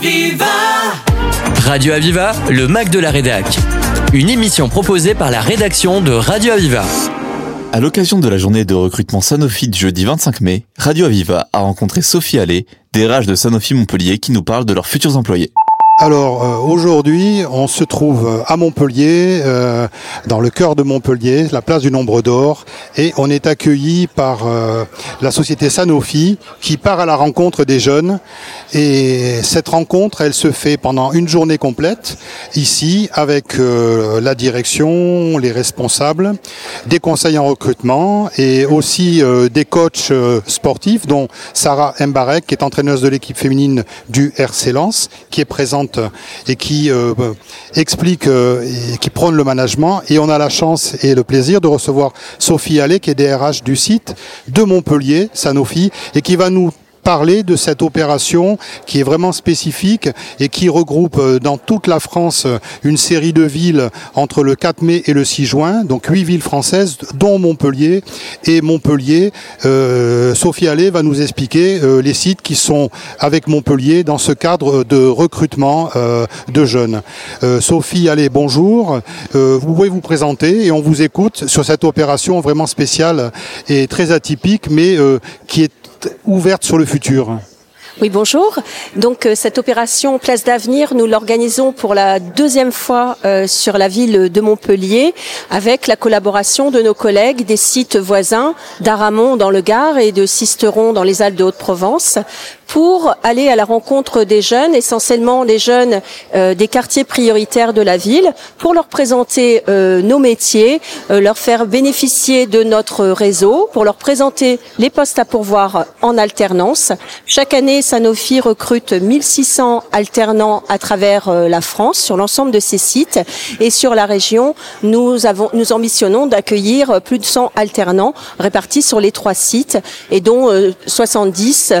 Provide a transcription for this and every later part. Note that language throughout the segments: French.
Aviva Radio Aviva, le Mac de la Rédac. Une émission proposée par la rédaction de Radio Aviva. À l'occasion de la journée de recrutement Sanofi du jeudi 25 mai, Radio Aviva a rencontré Sophie Allais, DRH de Sanofi Montpellier, qui nous parle de leurs futurs employés. Alors euh, aujourd'hui, on se trouve à Montpellier, euh, dans le cœur de Montpellier, la place du Nombre d'Or, et on est accueilli par euh, la société Sanofi qui part à la rencontre des jeunes. Et cette rencontre, elle se fait pendant une journée complète ici avec la direction, les responsables, des conseils en recrutement et aussi des coachs sportifs, dont Sarah Mbarek, qui est entraîneuse de l'équipe féminine du RC Lens, qui est présente et qui euh, explique euh, et qui prône le management. Et on a la chance et le plaisir de recevoir Sophie Allais, qui est DRH du site de Montpellier, Sanofi, et qui va nous parler de cette opération qui est vraiment spécifique et qui regroupe euh, dans toute la France euh, une série de villes entre le 4 mai et le 6 juin, donc huit villes françaises, dont Montpellier. Et Montpellier, euh, Sophie Allais va nous expliquer les sites qui sont avec Montpellier dans ce cadre de recrutement de jeunes. Sophie Allais, bonjour. vous pouvez vous présenter et on vous écoute sur cette opération vraiment spéciale et très atypique, mais qui est ouverte sur le futur. Oui, bonjour. Donc euh, cette opération Place d'avenir, nous l'organisons pour la deuxième fois euh, sur la ville de Montpellier avec la collaboration de nos collègues des sites voisins d'Aramon dans le Gard et de Sisteron dans les Alpes de Haute-Provence pour aller à la rencontre des jeunes, essentiellement les jeunes euh, des quartiers prioritaires de la ville, pour leur présenter euh, nos métiers, euh, leur faire bénéficier de notre réseau, pour leur présenter les postes à pourvoir en alternance. Chaque année, Sanofi recrute 1600 alternants à travers la France, sur l'ensemble de ces sites, et sur la région, nous avons, nous ambitionnons d'accueillir plus de 100 alternants répartis sur les trois sites, et dont 70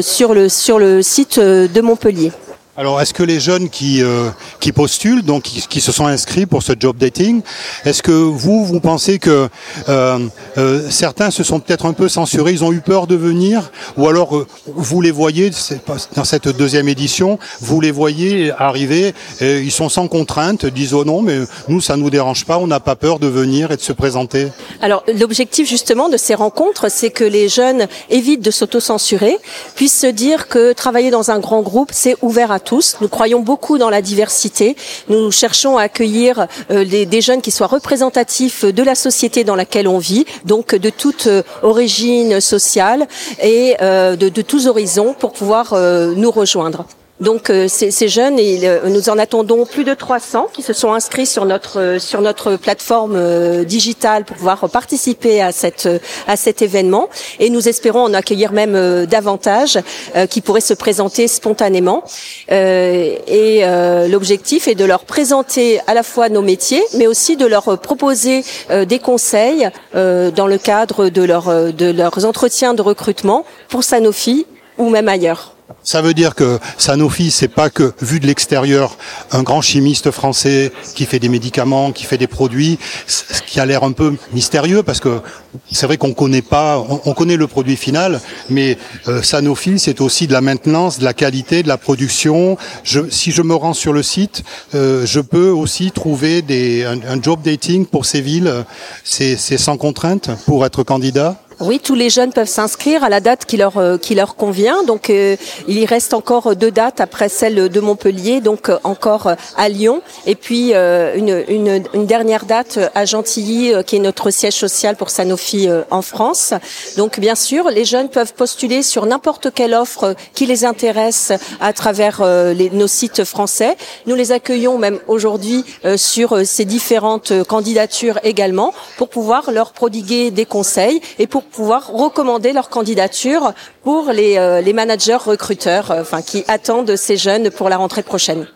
sur sur le site euh, de Montpellier. Alors, est-ce que les jeunes qui, euh, qui postulent, donc qui, se sont inscrits pour ce job dating, est-ce que vous, vous pensez que euh, euh, certains se sont peut-être un peu censurés, ils ont eu peur de venir, ou alors vous les voyez dans cette deuxième édition, vous les voyez arriver, ils sont sans contrainte, disent oh non, mais nous ça nous dérange pas, on n'a pas peur de venir et de se présenter. Alors l'objectif justement de ces rencontres, c'est que les jeunes évitent de s'auto-censurer, puissent se dire que travailler dans un grand groupe, c'est ouvert à nous croyons beaucoup dans la diversité. Nous cherchons à accueillir euh, des jeunes qui soient représentatifs de la société dans laquelle on vit, donc de toute euh, origine sociale et euh, de tous horizons pour pouvoir nous rejoindre. Donc euh, ces, jeunes, et, nous en attendons plus de 300 qui se sont inscrits sur notre euh, sur notre plateforme euh, digitale pour pouvoir participer à cette à cet événement. Et nous espérons en accueillir même davantage qui pourraient se présenter spontanément. et l'objectif est de leur présenter à la fois nos métiers, mais aussi de leur proposer des conseils dans le cadre de leur de leurs entretiens de recrutement pour Sanofi ou même ailleurs. Ça veut dire que Sanofi, c'est pas que vu de l'extérieur un grand chimiste français qui fait des médicaments, qui fait des produits, ce qui a l'air un peu mystérieux parce que c'est vrai qu'on connaît pas, on, connaît le produit final, mais euh, Sanofi, c'est aussi de la maintenance, de la qualité, de la production. Je, si je me rends sur le site, euh, je peux aussi trouver des, un, job dating pour ces villes. C'est sans contrainte pour être candidat? Oui, tous les jeunes peuvent s'inscrire à la date qui leur euh, qui leur convient. Donc euh, il y reste encore deux dates après celle de Montpellier, donc euh, encore à Lyon, et puis une, une, dernière date à Gentilly, qui est notre siège social pour Sanofi en France. Donc bien sûr, les jeunes peuvent postuler sur n'importe quelle offre qui les intéresse à travers nos sites français. Nous les accueillons même aujourd'hui sur ces différentes candidatures également pour pouvoir leur prodiguer des conseils et pour pouvoir recommander leur candidature pour les, euh, managers recruteurs euh, enfin, qui attendent ces jeunes pour la rentrée prochaine.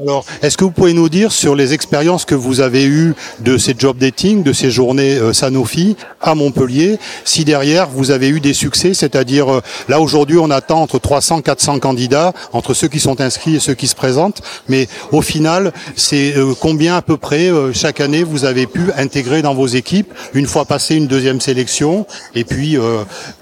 Alors, est-ce que vous pouvez nous dire sur les expériences que vous avez eues de ces job dating, de ces journées euh, Sanofi à Montpellier, si derrière vous avez eu des succès, c'est-à-dire là aujourd'hui on attend entre 300 400 candidats entre ceux qui sont inscrits et ceux qui se présentent, mais au final, c'est combien à peu près chaque année vous avez pu intégrer dans vos équipes une fois passé une deuxième sélection et puis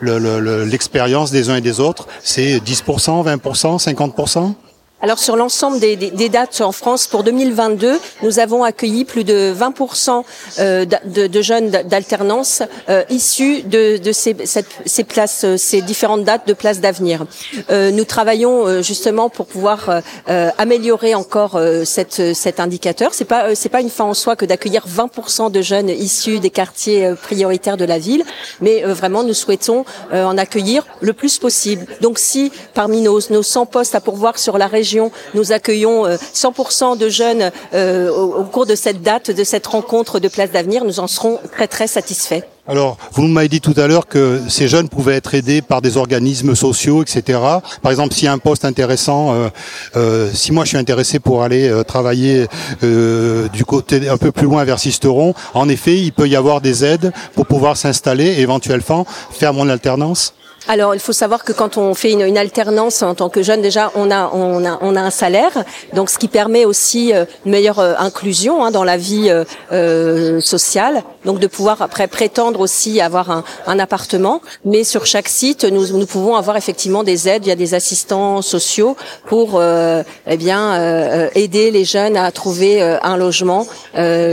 l'expérience des uns et des autres, c'est 10%, 20%, 50% alors sur l'ensemble des, des, des, dates en France pour 2022, nous avons accueilli plus de 20% euh, de, de, jeunes d'alternance euh, issus de, de ces, ces, places, euh, ces différentes dates de places d'avenir. Nous travaillons justement pour pouvoir améliorer encore cette, cet indicateur. C'est pas c'est pas une fin en soi que d'accueillir 20% de jeunes issus des quartiers prioritaires de la ville, mais vraiment nous souhaitons en accueillir le plus possible. Donc si parmi nos, nos 100 postes à pourvoir sur la région nous accueillons 100% euh, de jeunes euh, au, cours de cette date, de cette rencontre de Place d'Avenir. Nous en serons très très satisfaits. Alors, vous m'avez dit tout à l'heure que ces jeunes pouvaient être aidés par des organismes sociaux, etc. Par exemple, s'il y a un poste intéressant, euh, si moi je suis intéressé pour aller travailler du côté un peu plus loin vers Sisteron, en effet, il peut y avoir des aides pour pouvoir s'installer et éventuellement faire mon alternance. Alors, il faut savoir que quand on fait une, une, alternance en tant que jeune, déjà, on a, on a, on a un salaire, donc ce qui permet aussi euh, une meilleure euh, inclusion hein, dans la vie euh, euh, sociale, donc de pouvoir après prétendre aussi avoir un, un appartement. Mais sur chaque site, nous, nous, pouvons avoir effectivement des aides, il y a des assistants sociaux pour eh bien aider les jeunes à trouver un logement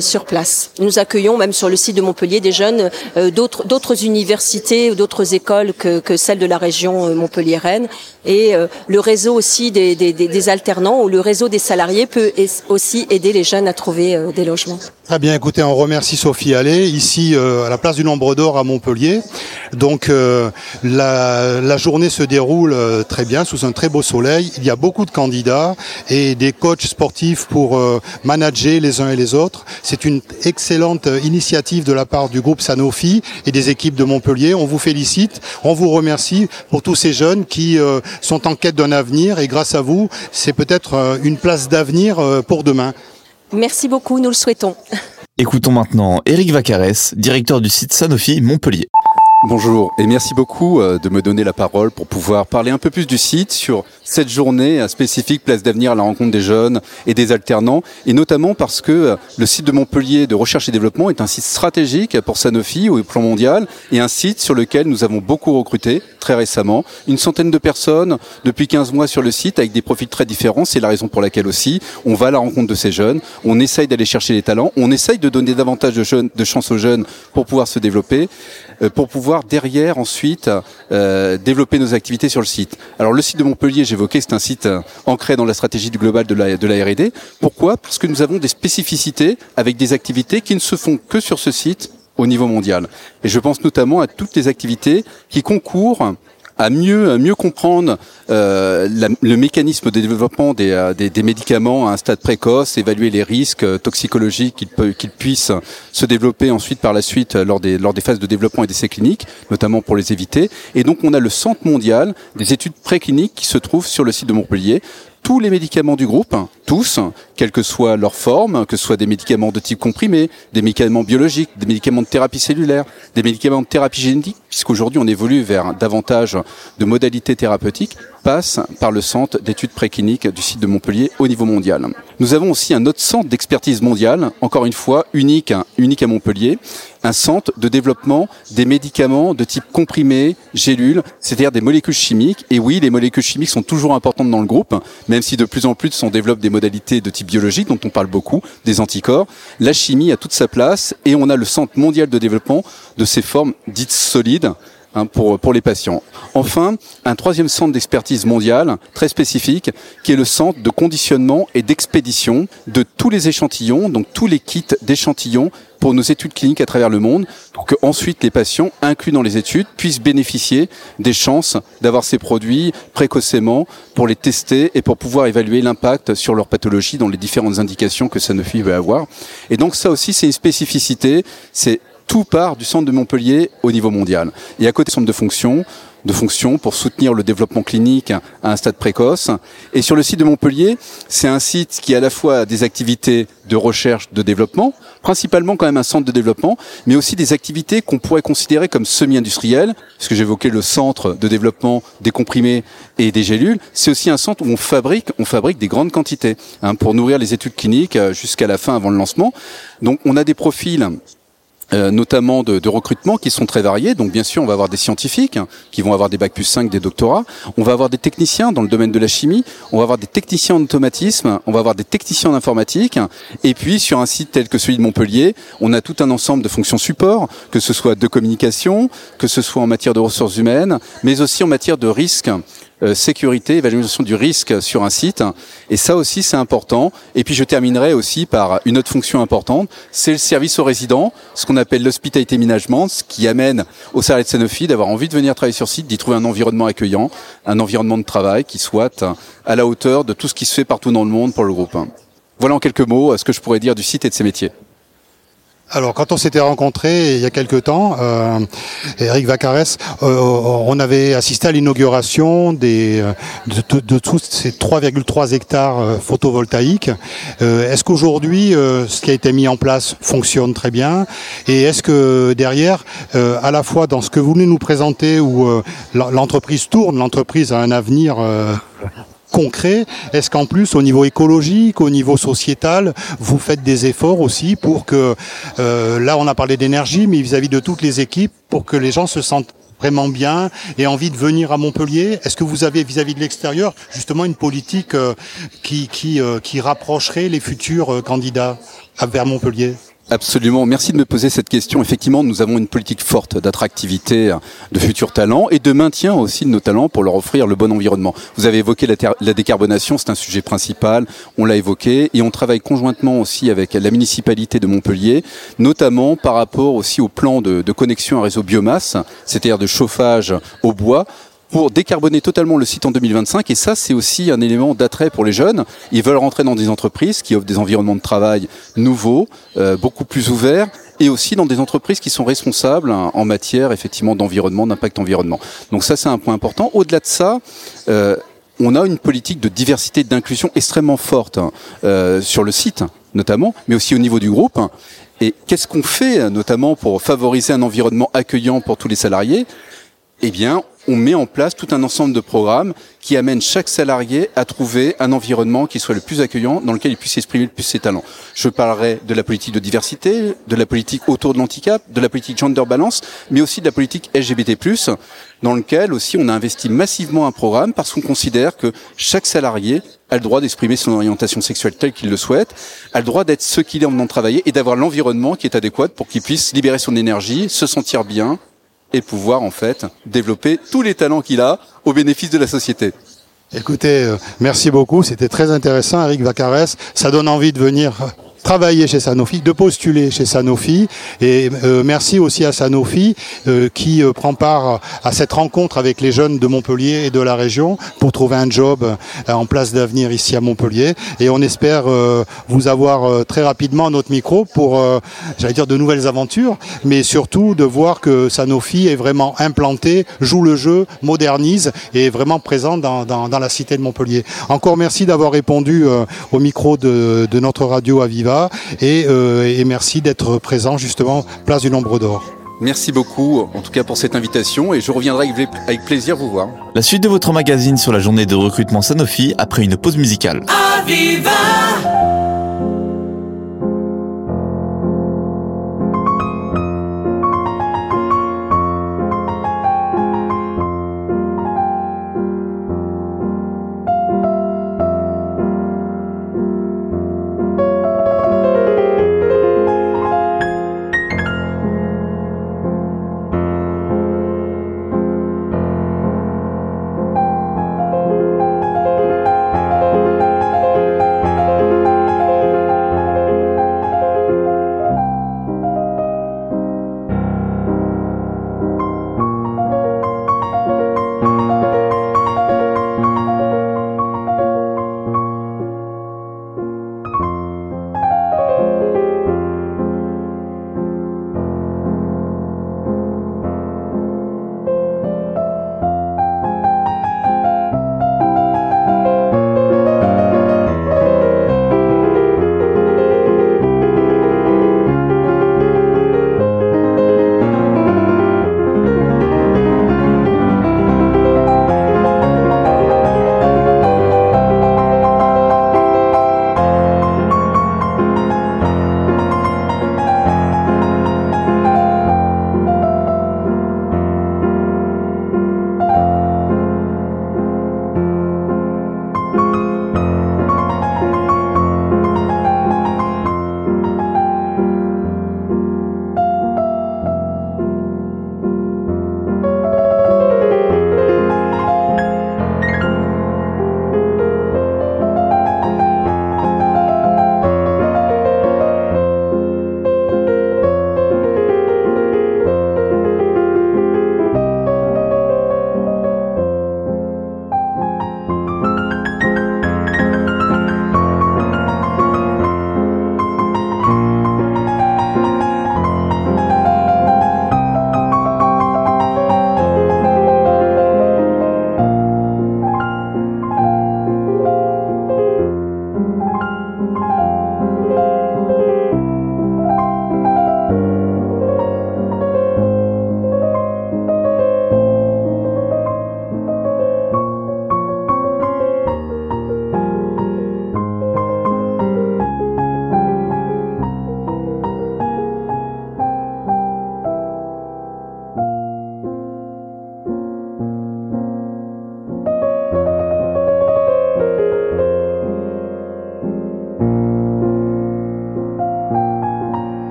sur place. Nous accueillons même sur le site de Montpellier des jeunes d'autres d'autres universités ou d'autres écoles que, que celle de la région euh, Montpellier-Rennes. Et euh, le réseau aussi des, alternants ou le réseau des salariés peut aussi aider les jeunes à trouver euh, des logements. Très bien, écoutez, on remercie Sophie Allais, ici à la place du Nombre d'Or à Montpellier. Donc la, la, journée se déroule très bien, sous un très beau soleil. Il y a beaucoup de candidats et des coachs sportifs pour manager les uns et les autres. C'est une excellente initiative de la part du groupe Sanofi et des équipes de Montpellier. On vous félicite, on vous remercie merci pour tous ces jeunes qui euh, sont en quête d'un avenir et grâce à vous, c'est peut-être euh, une place d'avenir euh, pour demain. Merci beaucoup, nous le souhaitons. Écoutons maintenant Eric Vacarès, directeur du site Sanofi Montpellier. Bonjour et merci beaucoup de me donner la parole pour pouvoir parler un peu plus du site sur cette journée spécifique Place d'avenir à la rencontre des jeunes et des alternants et notamment parce que le site de Montpellier de recherche et développement est un site stratégique pour Sanofi au plan mondial et un site sur lequel nous avons beaucoup recruté très récemment, une centaine de personnes depuis 15 mois sur le site avec des profils très différents. C'est la raison pour laquelle aussi on va à la rencontre de ces jeunes, on essaye d'aller chercher les talents, on essaye de donner davantage de, jeunes, de chances aux jeunes pour pouvoir se développer, euh, pour pouvoir derrière ensuite euh, développer nos activités sur le site. Alors le site de Montpellier, j'évoquais, c'est un site euh, ancré dans la stratégie du global de la, de la R&D. Pourquoi? Parce que nous avons des spécificités avec des activités qui ne se font que sur ce site au niveau mondial. Et je pense notamment à toutes les activités qui concourent à mieux, à mieux comprendre euh, le mécanisme de développement des, euh, des, médicaments à un stade précoce, évaluer les risques euh, toxicologiques qu'ils qu'ils puissent se développer ensuite par la suite lors des, lors des phases de développement et d'essais cliniques, notamment pour les éviter. Et donc on a le centre mondial des études précliniques qui se trouve sur le site de Montpellier tous les médicaments du groupe, tous, quelle que soit leur forme, que ce soit des médicaments de type comprimé, des médicaments biologiques, des médicaments de thérapie cellulaire, des médicaments de thérapie génétique, puisqu'aujourd'hui on évolue vers davantage de modalités thérapeutiques, passe par le centre d'études précliniques du site de Montpellier au niveau mondial. Nous avons aussi un autre centre d'expertise mondiale, encore une fois unique, unique à Montpellier, un centre de développement des médicaments de type comprimé, gélule, c'est-à-dire des molécules chimiques. Et oui, les molécules chimiques sont toujours importantes dans le groupe, même si de plus en plus on développe des modalités de type biologique dont on parle beaucoup, des anticorps. La chimie a toute sa place et on a le centre mondial de développement de ces formes dites solides Hein, pour, pour les patients. Enfin, un troisième centre d'expertise mondiale très spécifique qui est le centre de conditionnement et d'expédition de tous les échantillons, donc tous les kits d'échantillons pour nos études cliniques à travers le monde, pour que ensuite les patients inclus dans les études puissent bénéficier des chances d'avoir ces produits précocement pour les tester et pour pouvoir évaluer l'impact sur leur pathologie dans les différentes indications que Sanofi va avoir. Et donc ça aussi c'est une spécificité, c'est tout part du centre de Montpellier au niveau mondial. Et à côté centre de fonction, de fonction pour soutenir le développement clinique à un stade précoce. Et sur le site de Montpellier, c'est un site qui a à la fois des activités de recherche, de développement, principalement quand même un centre de développement, mais aussi des activités qu'on pourrait considérer comme semi-industrielles, parce que j'évoquais le centre de développement des comprimés et des gélules. C'est aussi un centre où on fabrique, on fabrique des grandes quantités hein, pour nourrir les études cliniques euh, jusqu'à la fin avant le lancement. Donc on a des profils euh, notamment de, recrutement qui sont très variés. Donc bien sûr, on va avoir des scientifiques hein, qui vont avoir des bacs plus 5, des doctorats. On va avoir des techniciens dans le domaine de la chimie. On va avoir des techniciens en automatisme. On va avoir des techniciens en informatique. Et puis sur un site tel que celui de Montpellier, on a tout un ensemble de fonctions support, que ce soit de communication, que ce soit en matière de ressources humaines, mais aussi en matière de risque. Euh, sécurité, évaluation du risque sur un site. Et ça aussi, c'est important. Et puis, je terminerai aussi par une autre fonction importante, c'est le service aux résidents, ce qu'on appelle l'hospitality management, ce qui amène aux salariés de Sanofi d'avoir envie de venir travailler sur site, d'y trouver un environnement accueillant, un environnement de travail qui soit à la hauteur de tout ce qui se fait partout dans le monde pour le groupe. Voilà en quelques mots ce que je pourrais dire du site et de ses métiers. Alors, quand on s'était rencontrés il y a quelque temps, euh, Eric Vacarès, euh, on avait assisté à l'inauguration des de, tous ces 3,3 hectares euh, photovoltaïques. Euh, est-ce qu'aujourd'hui, euh, ce qui a été mis en place fonctionne très bien? Et est-ce que derrière, euh, à la fois dans ce que vous venez nous présenter, où l'entreprise tourne, l'entreprise a un avenir concret Est-ce qu'en plus, au niveau écologique, au niveau sociétal, vous faites des efforts aussi pour que, euh, là on a parlé d'énergie, mais vis-à-vis de toutes les équipes, pour que les gens se sentent vraiment bien et envie de venir à Montpellier? Est-ce que vous avez vis-à-vis de l'extérieur justement une politique euh, qui, qui, euh, qui rapprocherait les futurs candidats vers Montpellier? Absolument. Merci de me poser cette question. Effectivement, nous avons une politique forte d'attractivité de futurs talents et de maintien aussi de nos talents pour leur offrir le bon environnement. Vous avez évoqué la, décarbonation, c'est un sujet principal. On l'a évoqué et on travaille conjointement aussi avec la municipalité de Montpellier, notamment par rapport aussi au plan de connexion à réseau biomasse, c'est-à-dire de chauffage au bois pour décarboner totalement le site en 2025. Et ça, c'est aussi un élément d'attrait pour les jeunes. Ils veulent rentrer dans des entreprises qui offrent des environnements de travail nouveaux, euh, beaucoup plus ouverts, et aussi dans des entreprises qui sont responsables hein, en matière effectivement d'environnement, d'impact environnement. Donc ça, c'est un point important. Au-delà de ça. Euh, on a une politique de diversité et d'inclusion extrêmement forte hein, euh, sur le site, notamment, mais aussi au niveau du groupe. Et qu'est-ce qu'on fait, notamment, pour favoriser un environnement accueillant pour tous les salariés? Eh bien, on met en place tout un ensemble de programmes qui amènent chaque salarié à trouver un environnement qui soit le plus accueillant, dans lequel il puisse exprimer le plus ses talents. Je parlerai de la politique de diversité, de la politique autour de l'handicap, de la politique gender balance, mais aussi de la politique LGBT+, dans lequel aussi on a investi massivement un programme parce qu'on considère que chaque salarié a le droit d'exprimer son orientation sexuelle telle qu'il le souhaite, a le droit d'être ce qu'il est en venant travailler et d'avoir l'environnement qui est adéquat pour qu'il puisse libérer son énergie, se sentir bien, et pouvoir en fait développer tous les talents qu'il a au bénéfice de la société. Écoutez, euh, merci beaucoup, c'était très intéressant, Eric Vacarès. Ça donne envie de venir travailler chez Sanofi, de postuler chez Sanofi. Et euh, merci aussi à Sanofi euh, qui euh, prend part à cette rencontre avec les jeunes de Montpellier et de la région pour trouver un job euh, en place d'avenir ici à Montpellier. Et on espère euh, vous avoir euh, très rapidement à notre micro pour, j'allais dire, de nouvelles aventures, mais surtout de voir que Sanofi est vraiment implanté, joue le jeu, modernise et est vraiment présent dans, dans, dans la cité de Montpellier. Encore merci d'avoir répondu au micro de, de notre radio Aviva et, euh, et merci d'être présent justement place du Nombre d'Or. Merci beaucoup, en tout cas pour cette invitation, et je reviendrai avec plaisir vous voir. La suite de votre magazine sur la journée de recrutement Sanofi après une pause musicale. Aviva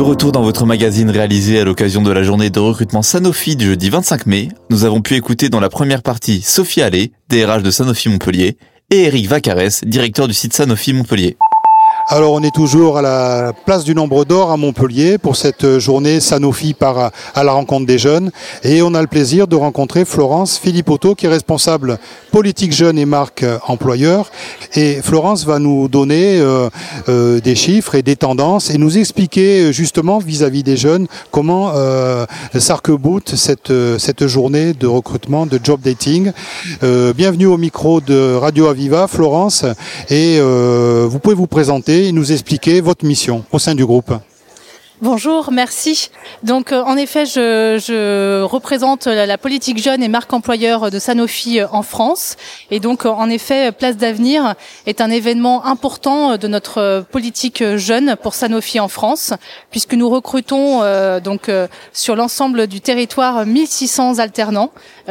retour dans votre magazine réalisé à l'occasion de la journée de recrutement Sanofi du jeudi 25 mai. Nous avons pu écouter dans la première partie Sophie Allais, DRH de Sanofi Montpellier, et Eric Vacarès, directeur du site Sanofi Montpellier. Alors on est toujours à la place du Nombre d'Or à Montpellier pour cette journée Sanofi par à la rencontre des jeunes. Et on a le plaisir de rencontrer Florence Philippotto qui est responsable politique jeune et marque employeur. Et Florence va nous donner euh, euh, des chiffres et des tendances et nous expliquer justement vis-à-vis des jeunes comment euh, s'arc-boute cette, cette journée de recrutement de job dating. Euh, bienvenue au micro de Radio Aviva Florence. Et vous pouvez vous présenter et nous expliquer votre mission au sein du groupe. Bonjour, merci. Donc euh, en effet, je, représente la, politique jeune et marque employeur de Sanofi euh, en France. Et donc en effet, Place d'avenir est un événement important de notre politique jeune pour Sanofi en France, puisque nous recrutons euh, donc sur l'ensemble du territoire 1600 alternants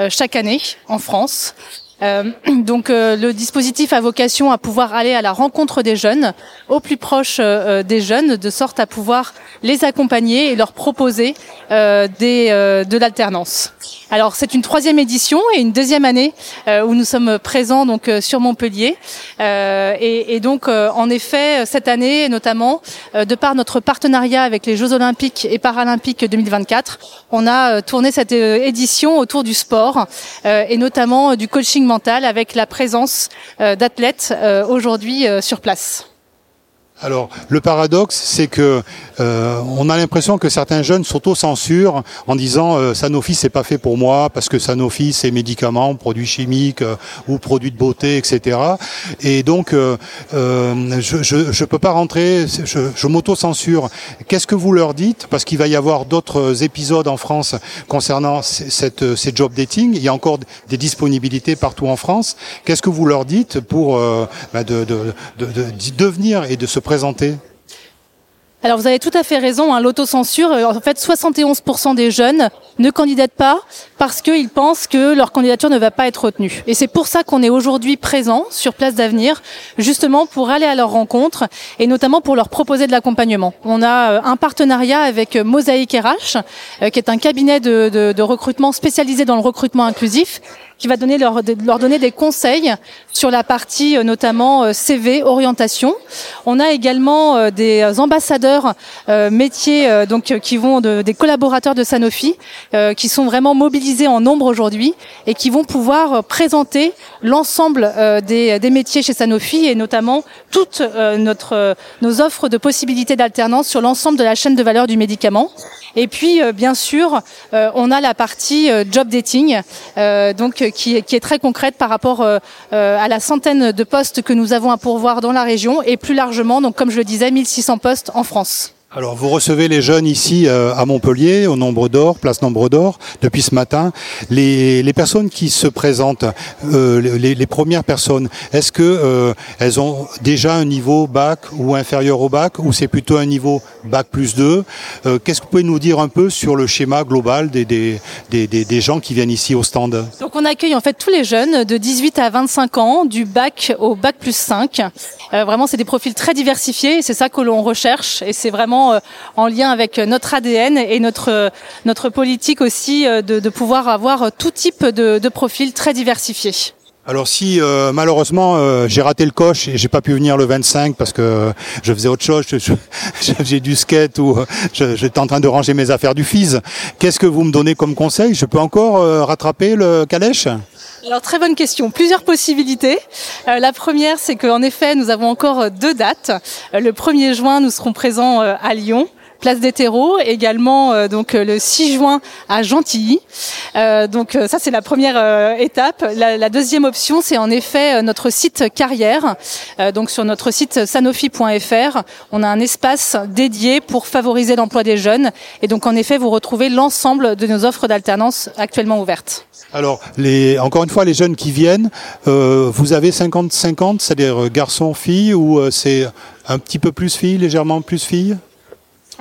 chaque année en France. Euh, donc euh, le dispositif a vocation à pouvoir aller à la rencontre des jeunes, au plus proche euh, des jeunes, de sorte à pouvoir les accompagner et leur proposer des, de l'alternance. Alors c'est une troisième édition et une deuxième année où nous sommes présents donc sur Montpellier. Et, et, donc en effet cette année notamment de par notre partenariat avec les Jeux Olympiques et Paralympiques 2024, on a tourné cette édition autour du sport et notamment du coaching avec la présence euh, d'athlètes euh, aujourd'hui euh, sur place. Alors, le paradoxe, c'est que euh, on a l'impression que certains jeunes s'auto-censurent en disant euh, Sanofi c'est pas fait pour moi parce que Sanofi c'est médicaments, produits chimiques euh, ou produits de beauté, etc. Et donc, euh, je, je, je peux pas rentrer, je, je m'auto-censure. Qu'est-ce que vous leur dites? Parce qu'il va y avoir d'autres épisodes en France concernant cette, ces job dating. Il y a encore des disponibilités partout en France. Qu'est-ce que vous leur dites pour bah de, de, de, de, devenir et de se alors vous avez tout à fait raison, hein, l'autocensure, euh, en fait 71% des jeunes ne candidatent pas parce qu'ils pensent que leur candidature ne va pas être retenue. Et c'est pour ça qu'on est aujourd'hui présent sur Place d'Avenir, justement pour aller à leur rencontre et notamment pour leur proposer de l'accompagnement. On a euh, un partenariat avec euh, Mosaïque RH, qui est un cabinet de, recrutement spécialisé dans le recrutement inclusif qui va donner leur, leur donner des conseils sur la partie euh, notamment euh, CV, orientation. On a également euh, des ambassadeurs métiers donc qui vont de, des collaborateurs de Sanofi qui sont vraiment mobilisés en nombre aujourd'hui et qui vont pouvoir présenter l'ensemble des, des métiers chez Sanofi et notamment toutes notre nos offres de possibilités d'alternance sur l'ensemble de la chaîne de valeur du médicament. Et puis, bien sûr, on a la partie job dating, donc qui, est très concrète par rapport euh, euh, à la centaine de postes que nous avons à pourvoir dans la région et plus largement, donc comme je le disais, 1600 postes en France. Alors vous recevez les jeunes ici euh, à Montpellier, au Nombre d'Or, place Nombre d'Or, depuis ce matin. Les, les personnes qui se présentent, euh, les, les, premières personnes, est-ce que euh, elles ont déjà un niveau bac ou inférieur au bac, ou c'est plutôt un niveau bac plus 2 Qu'est-ce que vous pouvez nous dire un peu sur le schéma global des, des, des, des, gens qui viennent ici au stand? Donc on accueille en fait tous les jeunes de 18 à 25 ans, du bac au bac plus 5. vraiment c'est des profils très diversifiés, c'est ça que l'on recherche, et c'est vraiment euh, en lien avec notre ADN et notre notre politique aussi euh, de, pouvoir avoir tout type de, profils très diversifiés. Alors si euh, malheureusement euh, j'ai raté le coche et j'ai pas pu venir le 25 parce que je faisais autre chose, j'ai du skate ou j'étais en train de ranger mes affaires du FIS, qu'est-ce que vous me donnez comme conseil? Je peux encore euh, rattraper le calèche? Alors très bonne question, plusieurs possibilités. Euh, la première, c'est qu'en effet, nous avons encore deux dates. le 1er juin, nous serons présents à Lyon place des terreaux, également euh, donc le 6 juin à Gentilly. Euh, donc euh, ça c'est la première étape. La, deuxième option c'est en effet notre site carrière. donc sur notre site sanofi.fr, on a un espace dédié pour favoriser l'emploi des jeunes et donc en effet vous retrouvez l'ensemble de nos offres d'alternance actuellement ouvertes. Alors, les, encore une fois, les jeunes qui viennent, euh, vous avez 50-50, c'est-à-dire garçon-fille, ou c'est un petit peu plus fille, légèrement plus fille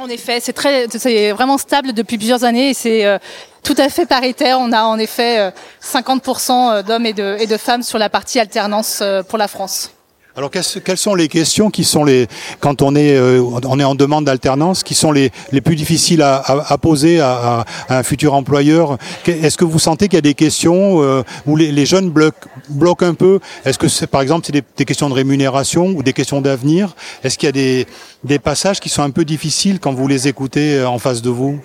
en effet, c'est très, c'est vraiment stable depuis plusieurs années et c'est euh, tout à fait paritaire. On a en effet 50% euh, euh, d'hommes et de, et de femmes sur la partie alternance pour la France. Alors quelles sont les questions qui sont les quand on est euh, on est en demande d'alternance qui sont les, les plus difficiles à, à, poser à, un futur employeur? Est-ce que vous sentez qu'il y a des questions euh, où les, les, jeunes bloquent, bloquent un peu? Est-ce que c'est par exemple c'est des, des, questions de rémunération ou des questions d'avenir? Est-ce qu'il y a des, des passages qui sont un peu difficiles quand vous les écoutez euh, en face de vous?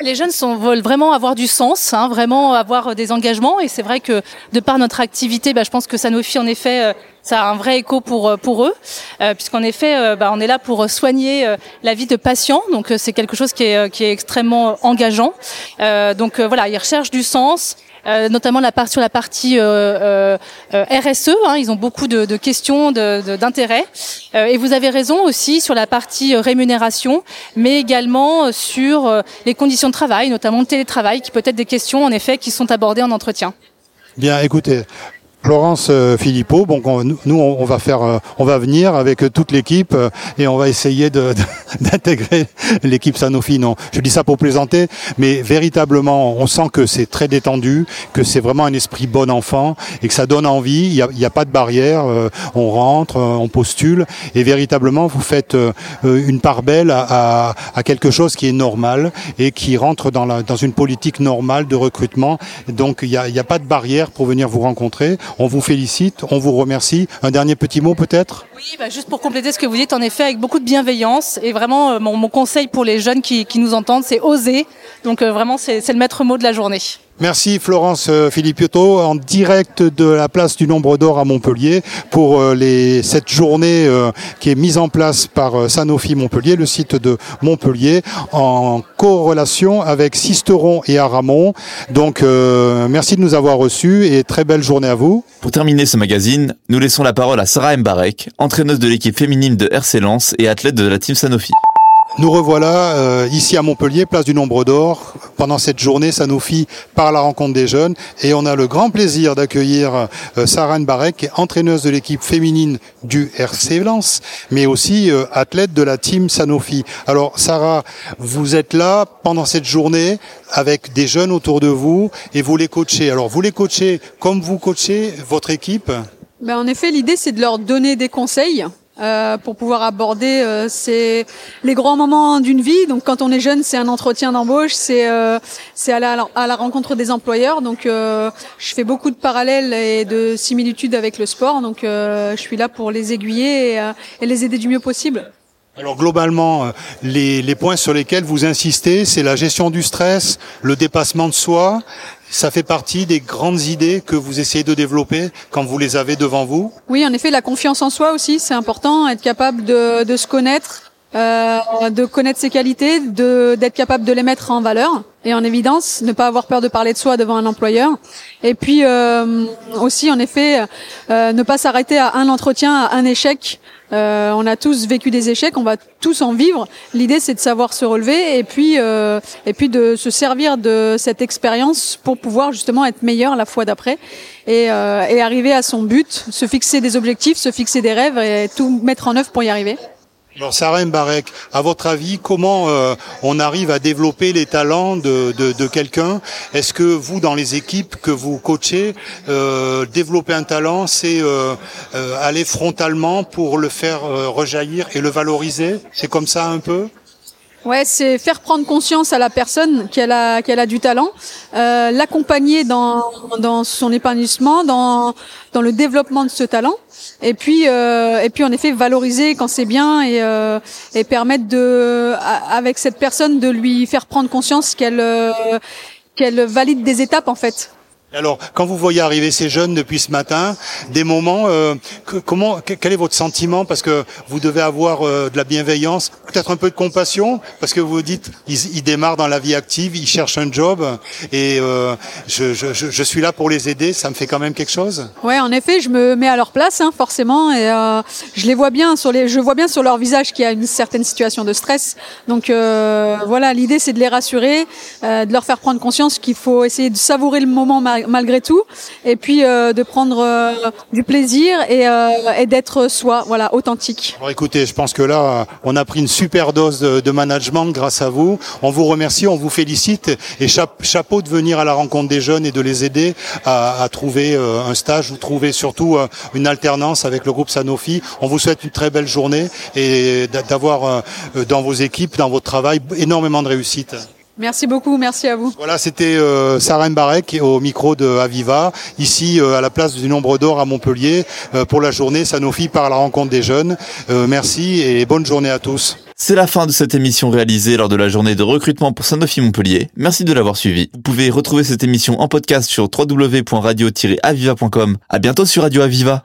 Les jeunes sont, veulent vraiment avoir du sens, hein, vraiment avoir des engagements. Et c'est vrai que de par notre activité, bah, je pense que Sanofi, en effet, euh, ça a un vrai écho pour euh, pour eux, euh, puisqu'en effet, bah, on est là pour soigner la vie de patients. Donc c'est quelque chose qui est qui est extrêmement engageant. donc voilà, ils recherchent du sens. Euh, notamment la part, sur la partie euh, euh, RSE. Hein, ils ont beaucoup de, de questions d'intérêt. De, et vous avez raison aussi sur la partie rémunération, mais également sur les conditions de travail, notamment le télétravail, qui peut être des questions en effet qui sont abordées en entretien. Bien, écoutez, Florence euh, Philippot. Bon, nous, on va faire, euh, on va venir avec toute l'équipe euh, et on va essayer d'intégrer l'équipe Sanofi. Non, je dis ça pour plaisanter, mais véritablement, on sent que c'est très détendu, que c'est vraiment un esprit bon enfant et que ça donne envie. Il n'y a, pas de barrière. On rentre, on postule et véritablement, vous faites une part belle à, quelque chose qui est normal et qui rentre dans, une politique normale de recrutement. Donc, il n'y a pas de barrière pour venir vous rencontrer. On vous félicite, on vous remercie. Un dernier petit mot peut-être? Oui, bah, juste pour compléter ce que vous dites, en effet, avec beaucoup de bienveillance. Et vraiment, euh, mon, conseil pour les jeunes qui, nous entendent, c'est oser. Donc euh, vraiment, c'est le maître mot de la journée. Merci Florence euh, Philippotto en direct de la place du Nombre d'Or à Montpellier pour euh, les, cette journée euh, qui est mise en place par Sanofi Montpellier, le site de Montpellier, en corrélation avec Sisteron et Aramon. Donc merci de nous avoir reçus et très belle journée à vous. Pour terminer ce magazine, nous laissons la parole à Sarah Mbarek, entraîneuse de l'équipe féminine de RC Lens et athlète de la team Sanofi. Nous revoilà euh, ici à Montpellier, place du Nombre d'Or, pendant cette journée Sanofi par la rencontre des jeunes. Et on a le grand plaisir d'accueillir euh, Sarah Barek, entraîneuse de l'équipe féminine du RC Lens, mais aussi euh, athlète de la team Sanofi. Alors Sarah, vous êtes là pendant cette journée avec des jeunes autour de vous et vous les coachez. Alors vous les coachez comme vous coachez votre équipe? Ben, En effet, l'idée c'est de leur donner des conseils euh, pour pouvoir aborder euh, c'est les grands moments d'une vie. Donc quand on est jeune, c'est un entretien d'embauche, c'est euh, c'est aller à la, à la, rencontre des employeurs. Donc euh, je fais beaucoup de parallèles et de similitudes avec le sport. Donc je suis là pour les aiguiller et, et les aider du mieux possible. Alors globalement, les, les points sur lesquels vous insistez, c'est la gestion du stress, le dépassement de soi, ça fait partie des grandes idées que vous essayez de développer quand vous les avez devant vous. Oui, en effet, la confiance en soi aussi, c'est important, être capable de, de se connaître, euh, de connaître ses qualités, d'être capable de les mettre en valeur et en évidence, ne pas avoir peur de parler de soi devant un employeur. Et puis euh, aussi, en effet, euh, ne pas s'arrêter à un entretien, à un échec. Euh, on a tous vécu des échecs, on va tous en vivre. L'idée, c'est de savoir se relever et puis euh, et puis de se servir de cette expérience pour pouvoir justement être meilleur la fois d'après et, euh, et arriver à son but, se fixer des objectifs, se fixer des rêves et tout mettre en œuvre pour y arriver. Alors Sarah Mbarek, à votre avis, comment euh, on arrive à développer les talents de, de, quelqu'un? Est-ce que vous, dans les équipes que vous coachez, euh, développer un talent, c'est euh, euh aller frontalement pour le faire rejaillir et le valoriser? C'est comme ça un peu? Ouais, c'est faire prendre conscience à la personne qu'elle a qu'elle a du talent, euh, l'accompagner dans dans son épanouissement, dans dans le développement de ce talent, et puis euh, et puis en effet valoriser quand c'est bien et euh, et permettre de avec cette personne de lui faire prendre conscience qu'elle qu'elle valide des étapes en fait. Alors, quand vous voyez arriver ces jeunes depuis ce matin, des moments, euh, comment, quel est votre sentiment Parce que vous devez avoir euh, de la bienveillance, peut-être un peu de compassion, parce que vous dites, ils, démarrent dans la vie active, ils cherchent un job, et euh, je, je, je, suis là pour les aider. Ça me fait quand même quelque chose. Ouais, en effet, je me mets à leur place, hein, forcément, et euh, je les vois bien sur les, je vois bien sur leur visage qu'il y a une certaine situation de stress. Donc voilà, l'idée c'est de les rassurer, de leur faire prendre conscience qu'il faut essayer de savourer le moment malgré tout, et puis euh, de prendre euh, du plaisir et, euh, et d'être soi, voilà, authentique. Écoutez, je pense que là, on a pris une super dose de, de management grâce à vous. On vous remercie, on vous félicite et cha- chapeau de venir à la rencontre des jeunes et de les aider à, à trouver un stage ou trouver surtout une alternance avec le groupe Sanofi. On vous souhaite une très belle journée et d'a- d'avoir dans vos équipes, dans votre travail, énormément de réussite. Merci beaucoup, merci à vous. Voilà, c'était euh, Sarah Mbarek au micro de Aviva, ici euh, à la place du Nombre d'Or à Montpellier, euh, pour la journée Sanofi par la rencontre des jeunes. Euh, merci et bonne journée à tous. C'est la fin de cette émission réalisée lors de la journée de recrutement pour Sanofi Montpellier. Merci de l'avoir suivi. Vous pouvez retrouver cette émission en podcast sur www.radio-aviva.com. À bientôt sur Radio Aviva.